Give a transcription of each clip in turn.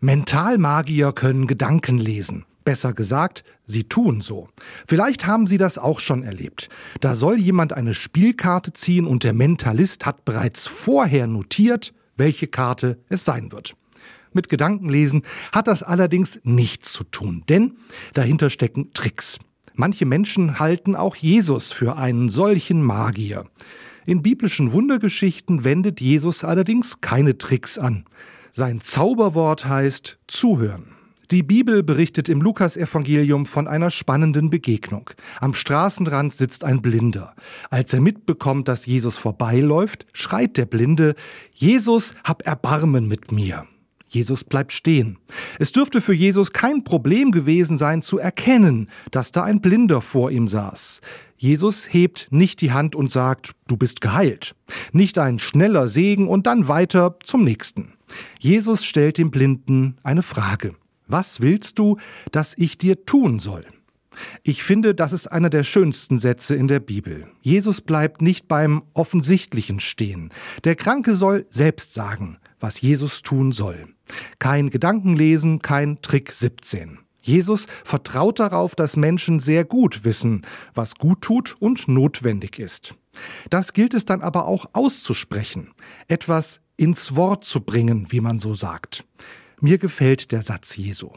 Mentalmagier können Gedanken lesen. Besser gesagt, sie tun so. Vielleicht haben Sie das auch schon erlebt. Da soll jemand eine Spielkarte ziehen und der Mentalist hat bereits vorher notiert, welche Karte es sein wird. Mit Gedankenlesen hat das allerdings nichts zu tun, denn dahinter stecken Tricks. Manche Menschen halten auch Jesus für einen solchen Magier. In biblischen Wundergeschichten wendet Jesus allerdings keine Tricks an. Sein Zauberwort heißt zuhören. Die Bibel berichtet im Lukasevangelium von einer spannenden Begegnung. Am Straßenrand sitzt ein Blinder. Als er mitbekommt, dass Jesus vorbeiläuft, schreit der Blinde, Jesus, hab Erbarmen mit mir. Jesus bleibt stehen. Es dürfte für Jesus kein Problem gewesen sein zu erkennen, dass da ein Blinder vor ihm saß. Jesus hebt nicht die Hand und sagt, du bist geheilt. Nicht ein schneller Segen und dann weiter zum nächsten. Jesus stellt dem Blinden eine Frage. Was willst du, dass ich dir tun soll? Ich finde, das ist einer der schönsten Sätze in der Bibel. Jesus bleibt nicht beim Offensichtlichen stehen. Der Kranke soll selbst sagen, was Jesus tun soll. Kein Gedankenlesen, kein Trick 17. Jesus vertraut darauf, dass Menschen sehr gut wissen, was gut tut und notwendig ist. Das gilt es dann aber auch auszusprechen, etwas ins Wort zu bringen, wie man so sagt. Mir gefällt der Satz Jesu.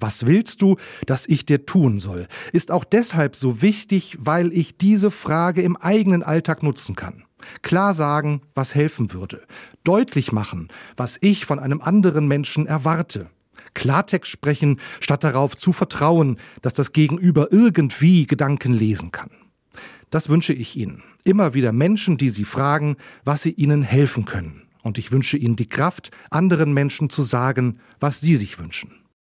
Was willst du, dass ich dir tun soll, ist auch deshalb so wichtig, weil ich diese Frage im eigenen Alltag nutzen kann. Klar sagen, was helfen würde. Deutlich machen, was ich von einem anderen Menschen erwarte. Klartext sprechen, statt darauf zu vertrauen, dass das Gegenüber irgendwie Gedanken lesen kann. Das wünsche ich Ihnen. Immer wieder Menschen, die Sie fragen, was Sie ihnen helfen können. Und ich wünsche Ihnen die Kraft, anderen Menschen zu sagen, was Sie sich wünschen.